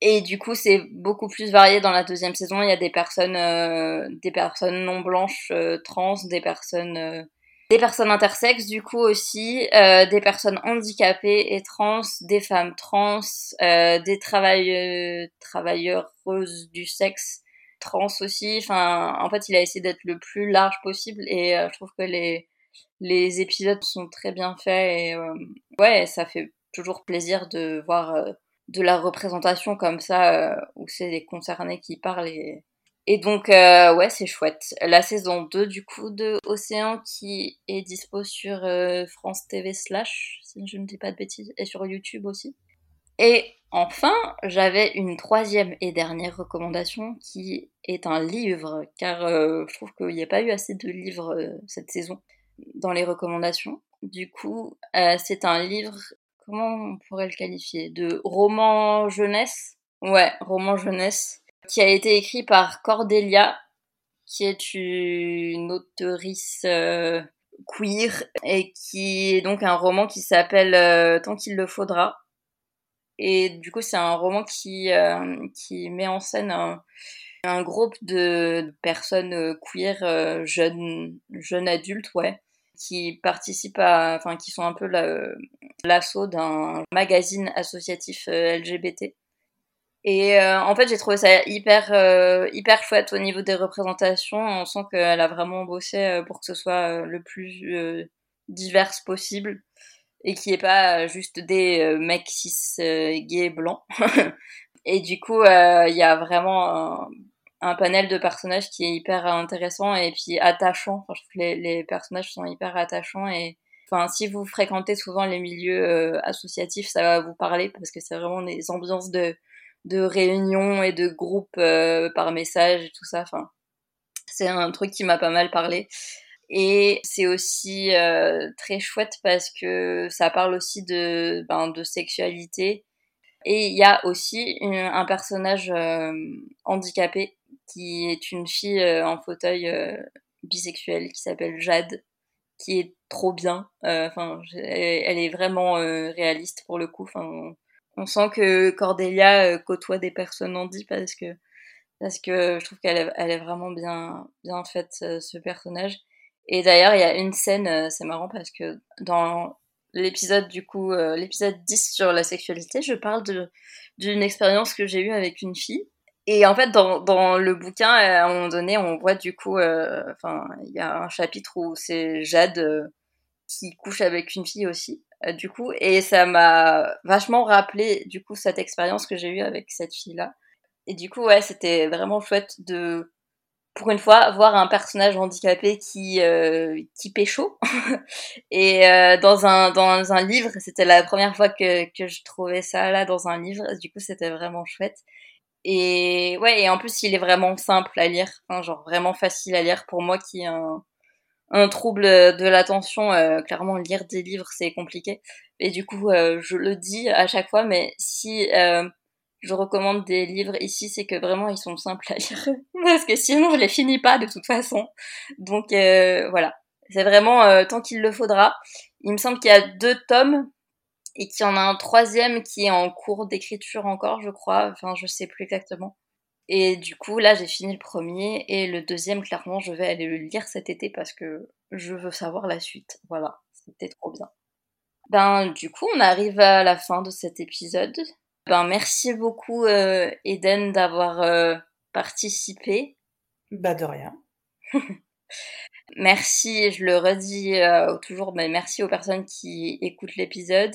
Et du coup, c'est beaucoup plus varié dans la deuxième saison. Il y a des personnes, euh, des personnes non blanches euh, trans, des personnes des personnes intersexes du coup aussi, euh, des personnes handicapées et trans, des femmes trans, euh, des travailleuses, travailleuses du sexe trans aussi. Enfin, en fait, il a essayé d'être le plus large possible et euh, je trouve que les les épisodes sont très bien faits et ouais, ça fait toujours plaisir de voir de la représentation comme ça où c'est les concernés qui parlent et et donc, euh, ouais, c'est chouette. La saison 2, du coup, de Océan, qui est dispo sur euh, France TV slash, si je ne dis pas de bêtises, et sur YouTube aussi. Et enfin, j'avais une troisième et dernière recommandation, qui est un livre, car euh, je trouve qu'il n'y a pas eu assez de livres cette saison dans les recommandations. Du coup, c'est un livre, comment on pourrait le qualifier? De roman jeunesse? Ouais, roman jeunesse qui a été écrit par Cordelia, qui est une auteurice euh, queer et qui est donc un roman qui s'appelle euh, Tant qu'il le faudra. Et du coup, c'est un roman qui, euh, met en scène un, un groupe de personnes queer, jeunes, jeunes adultes, ouais, qui participent à, enfin, qui sont un peu l'assaut d'un magazine associatif LGBT. Et euh, en fait, j'ai trouvé ça hyper euh, hyper chouette au niveau des représentations. On sent qu'elle a vraiment bossé euh, pour que ce soit le plus divers possible et qu'il n'y ait pas juste des mecs cis gays blancs. et du coup, il y a vraiment un panel de personnages qui est hyper intéressant et puis attachant. Enfin, je trouve que les, les personnages sont hyper attachants et enfin, si vous fréquentez souvent les milieux euh, associatifs, ça va vous parler parce que c'est vraiment des ambiances de, de réunions et de groupes euh, par message et tout ça. Enfin, c'est un truc qui m'a pas mal parlé. Et c'est aussi euh, très chouette parce que ça parle aussi de, ben, de sexualité. Et il y a aussi un personnage euh, handicapé qui est une fille euh, en fauteuil bisexuel qui s'appelle Jade, qui est trop bien. Enfin, elle est vraiment réaliste pour le coup. On sent que Cordelia côtoie des personnes handies parce que parce que je trouve qu'elle est, elle est vraiment bien bien faite ce personnage et d'ailleurs, il y a une scène, euh, c'est marrant parce que dans l'épisode du coup, euh, l'épisode 10 sur la sexualité, je parle d'une expérience que j'ai eue avec une fille. Et en fait, dans, dans le bouquin, à un moment donné, on voit du coup, euh, enfin, il y a un chapitre où c'est Jade qui couche avec une fille aussi, du coup, et ça m'a vachement rappelé du coup cette expérience que j'ai eue avec cette fille-là. Et du coup, ouais, c'était vraiment chouette de pour une fois, voir un personnage handicapé qui euh, qui pécho. et euh, dans un dans un livre, c'était la première fois que que je trouvais ça là dans un livre. Du coup, c'était vraiment chouette. Et ouais, et en plus, il est vraiment simple à lire, hein, genre vraiment facile à lire pour moi qui ai un un trouble de l'attention. Euh, clairement, lire des livres c'est compliqué. Et du coup, euh, je le dis à chaque fois, mais si euh, je recommande des livres ici, c'est que vraiment ils sont simples à lire. Parce que sinon je les finis pas de toute façon. Donc euh, voilà. C'est vraiment tant qu'il le faudra. Il me semble qu'il y a deux tomes et qu'il y en a un troisième qui est en cours d'écriture encore, je crois. Enfin, je sais plus exactement. Et du coup, là, j'ai fini le premier et le deuxième, clairement, je vais aller le lire cet été parce que je veux savoir la suite. Voilà, c'était trop bien. Ben, du coup, on arrive à la fin de cet épisode. Ben, merci beaucoup, euh, Eden, d'avoir euh, participé. Bah, de rien. merci, je le redis euh, toujours, mais merci aux personnes qui écoutent l'épisode,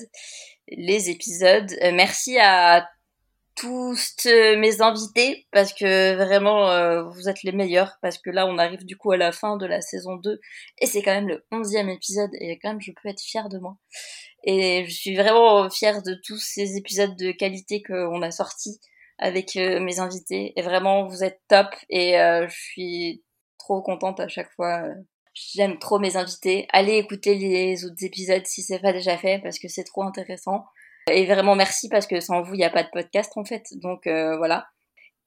les épisodes. Merci à tous euh, mes invités parce que vraiment euh, vous êtes les meilleurs parce que là on arrive du coup à la fin de la saison 2 et c'est quand même le 11e épisode et quand même je peux être fière de moi. Et je suis vraiment fière de tous ces épisodes de qualité qu'on a sortis avec euh, mes invités. Et vraiment, vous êtes top. Et euh, je suis trop contente à chaque fois. J'aime trop mes invités. Allez écouter les autres épisodes si c'est pas déjà fait parce que c'est trop intéressant. Et vraiment merci parce que sans vous, il n'y a pas de podcast en fait. Donc euh, voilà.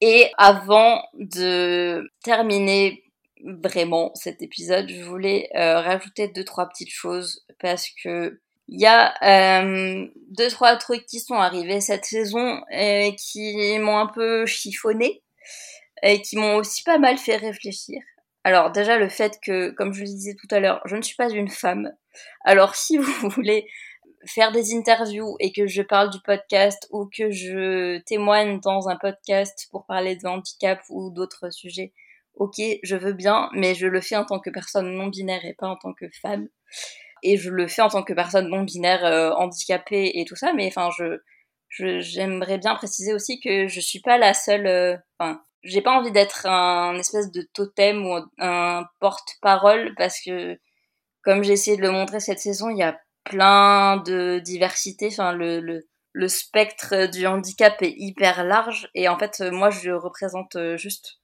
Et avant de terminer vraiment cet épisode, je voulais euh, rajouter deux trois petites choses parce que il y a euh, deux trois trucs qui sont arrivés cette saison et qui m'ont un peu chiffonné et qui m'ont aussi pas mal fait réfléchir. Alors déjà le fait que, comme je le disais tout à l'heure, je ne suis pas une femme. Alors si vous voulez faire des interviews et que je parle du podcast ou que je témoigne dans un podcast pour parler de handicap ou d'autres sujets, ok, je veux bien, mais je le fais en tant que personne non binaire et pas en tant que femme. Et je le fais en tant que personne non binaire euh, handicapée et tout ça mais enfin je j'aimerais bien préciser aussi que je suis pas la seule euh, enfin j'ai pas envie d'être un espèce de totem ou un porte-parole parce que comme j'ai essayé de le montrer cette saison il y a plein de diversité enfin le, le le spectre du handicap est hyper large et en fait moi je représente juste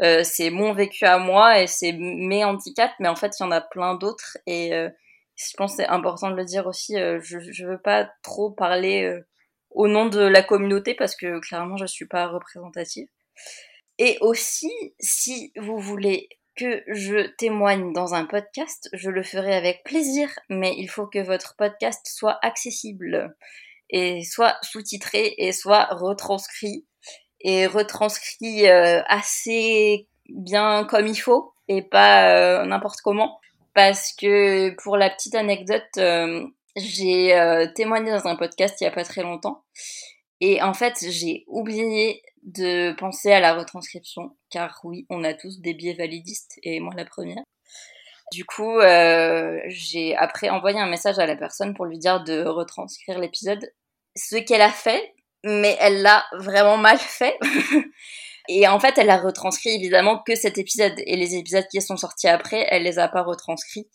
euh, c'est mon vécu à moi et c'est mes handicaps mais en fait il y en a plein d'autres et euh, je pense c'est important de le dire aussi. Euh, je, je veux pas trop parler euh, au nom de la communauté parce que clairement je suis pas représentative. Et aussi, si vous voulez que je témoigne dans un podcast, je le ferai avec plaisir, mais il faut que votre podcast soit accessible et soit sous-titré et soit retranscrit et retranscrit euh, assez bien comme il faut et pas n'importe comment. Parce que pour la petite anecdote, euh, j'ai euh, témoigné dans un podcast il y a pas très longtemps et en fait j'ai oublié de penser à la retranscription car oui on a tous des biais validistes et moi la première. Du coup euh, j'ai après envoyé un message à la personne pour lui dire de retranscrire l'épisode, ce qu'elle a fait mais elle l'a vraiment mal fait Et en fait, elle a retranscrit évidemment que cet épisode et les épisodes qui sont sortis après, elle les a pas retranscrits.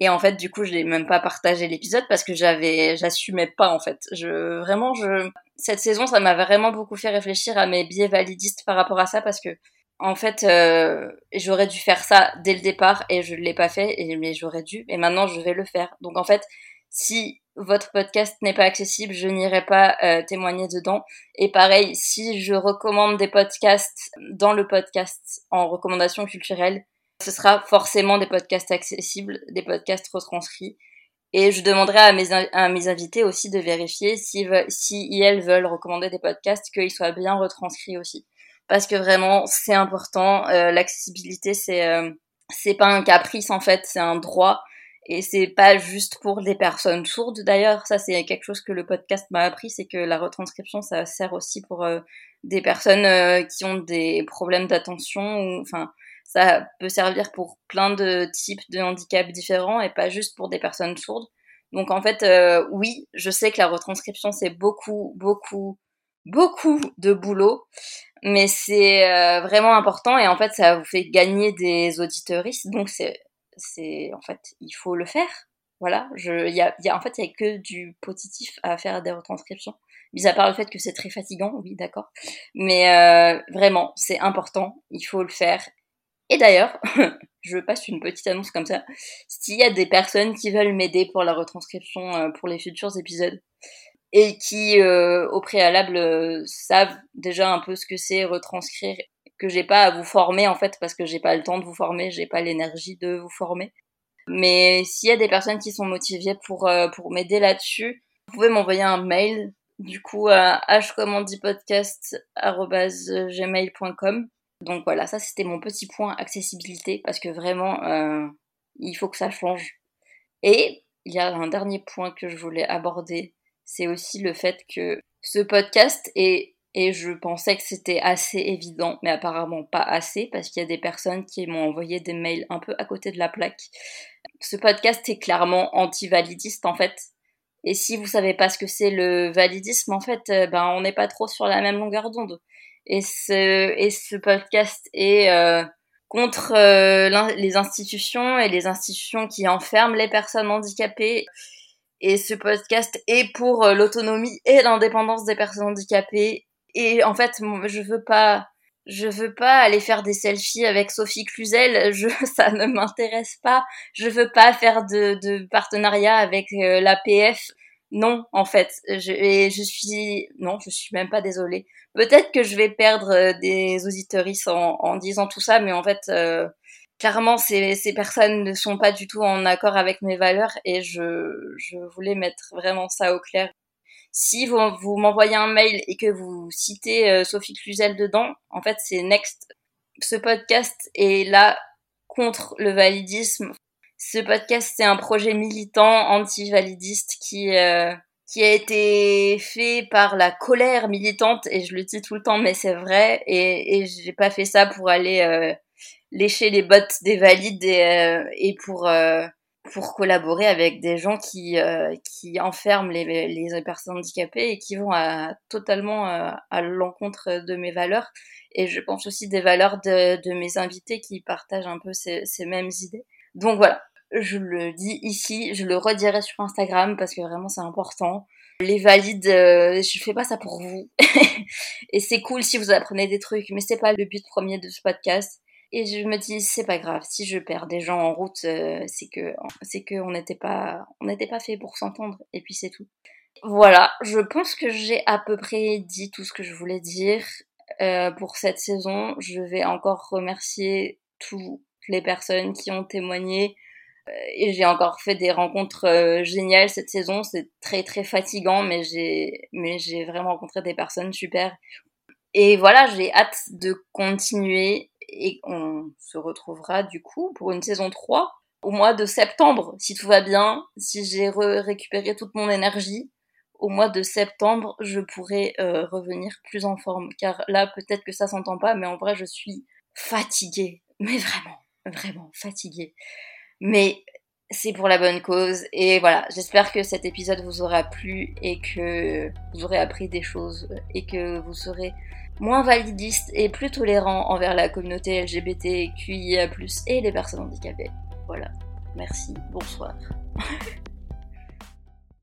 Et en fait, du coup, je n'ai même pas partagé l'épisode parce que j'avais, j'assumais pas en fait. Je vraiment, je cette saison, ça m'a vraiment beaucoup fait réfléchir à mes biais validistes par rapport à ça parce que en fait, euh, j'aurais dû faire ça dès le départ et je ne l'ai pas fait, et, mais j'aurais dû, et maintenant je vais le faire. Donc en fait, si votre podcast n'est pas accessible, je n'irai pas euh, témoigner dedans. Et pareil, si je recommande des podcasts dans le podcast en recommandation culturelle, ce sera forcément des podcasts accessibles, des podcasts retranscrits. Et je demanderai à mes, invités aussi de vérifier si, si veulent recommander des podcasts, qu'ils soient bien retranscrits aussi parce que vraiment c'est important. Euh, l'accessibilité c'est euh, c'est pas un caprice en fait, c'est un droit et c'est pas juste pour les personnes sourdes d'ailleurs. Ça c'est quelque chose que le podcast m'a appris, c'est que la retranscription ça sert aussi pour euh, des personnes qui ont des problèmes d'attention ou ça peut servir pour plein de types de handicaps différents et pas juste pour des personnes sourdes. Donc en fait, oui, je sais que la retranscription c'est beaucoup, beaucoup, beaucoup de boulot, mais c'est euh, vraiment important et en fait ça vous fait gagner des auditeuristes. Donc c'est c'est en fait il faut le faire. Voilà je y a, y a, en fait il y a que du positif à faire des retranscriptions. Mis à part le fait que c'est très fatigant oui d'accord. Mais euh, vraiment c'est important il faut le faire et d'ailleurs je passe une petite annonce comme ça s'il y a des personnes qui veulent m'aider pour la retranscription euh, pour les futurs épisodes et qui euh, au préalable euh, savent déjà un peu ce que c'est retranscrire que j'ai pas à vous former en fait parce que j'ai pas le temps de vous former, j'ai pas l'énergie de vous former. Mais s'il y a des personnes qui sont motivées pour pour m'aider là-dessus, vous pouvez m'envoyer un mail du coup à hcommandipodcast@gmail.com. Donc voilà, ça c'était mon petit point accessibilité parce que vraiment euh, il faut que ça change. Et il y a un dernier point que je voulais aborder c'est aussi le fait que ce podcast est et je pensais que c'était assez évident, mais apparemment pas assez, parce qu'il y a des personnes qui m'ont envoyé des mails un peu à côté de la plaque. Ce podcast est clairement anti-validiste en fait. Et si vous savez pas ce que c'est le validisme, en fait, euh, ben on n'est pas trop sur la même longueur d'onde. Et ce, et ce podcast est euh, contre euh, les institutions et les institutions qui enferment les personnes handicapées et ce podcast est pour euh, l'autonomie et l'indépendance des personnes handicapées. Et en fait, je veux pas, je veux pas aller faire des selfies avec Sophie Cluzel. Je, ça ne m'intéresse pas. Je veux pas faire de, de partenariat avec euh, l'APF. Non, en fait, je, et je suis, non, je suis même pas désolée. Peut-être que je vais perdre euh, des auditories en, en disant tout ça, mais en fait, clairement, ces, ces personnes ne sont pas du tout en accord avec mes valeurs et je, je voulais mettre vraiment ça au clair. Si vous, vous m'envoyez un mail et que vous citez euh, Sophie Cluzel dedans, en fait, c'est Next. Ce podcast est là contre le validisme. Ce podcast, c'est un projet militant anti-validiste qui, euh, qui a été fait par la colère militante, et je le dis tout le temps, mais c'est vrai, et, et j'ai pas fait ça pour aller euh, lécher les bottes des valides et, euh, et pour euh, pour collaborer avec des gens qui euh, qui enferment les, les personnes handicapées et qui vont à, totalement à l'encontre de mes valeurs et je pense aussi des valeurs de, de mes invités qui partagent un peu ces, ces mêmes idées. Donc voilà, je le dis ici, je le redirai sur Instagram parce que vraiment c'est important. Les valides, je fais pas ça pour vous. et c'est cool si vous apprenez des trucs, mais c'est pas le but premier de ce podcast. Et je me dis, c'est pas grave, si je perds des gens en route, euh, c'est que c'est qu'on n'était pas, on n'était pas fait pour s'entendre, et puis c'est tout. Voilà, je pense que j'ai à peu près dit tout ce que je voulais dire euh, pour cette saison. Je vais encore remercier toutes les personnes qui ont témoigné. Et j'ai encore fait des rencontres euh, géniales cette saison. C'est très très fatigant, mais j'ai mais j'ai vraiment rencontré des personnes super. Et voilà, j'ai hâte de continuer et on se retrouvera du coup pour une saison 3 au mois de septembre, si tout va bien, si j'ai récupéré toute mon énergie. Au mois de septembre, je pourrai euh, revenir plus en forme. Car là, peut-être que ça s'entend pas, mais en vrai, je suis fatiguée. Mais vraiment, vraiment fatiguée. Mais c'est pour la bonne cause. Et voilà, j'espère que cet épisode vous aura plu et que vous aurez appris des choses et que vous serez moins validiste et plus tolérant envers la communauté LGBTQIA+, et les personnes handicapées. Voilà. Merci. Bonsoir.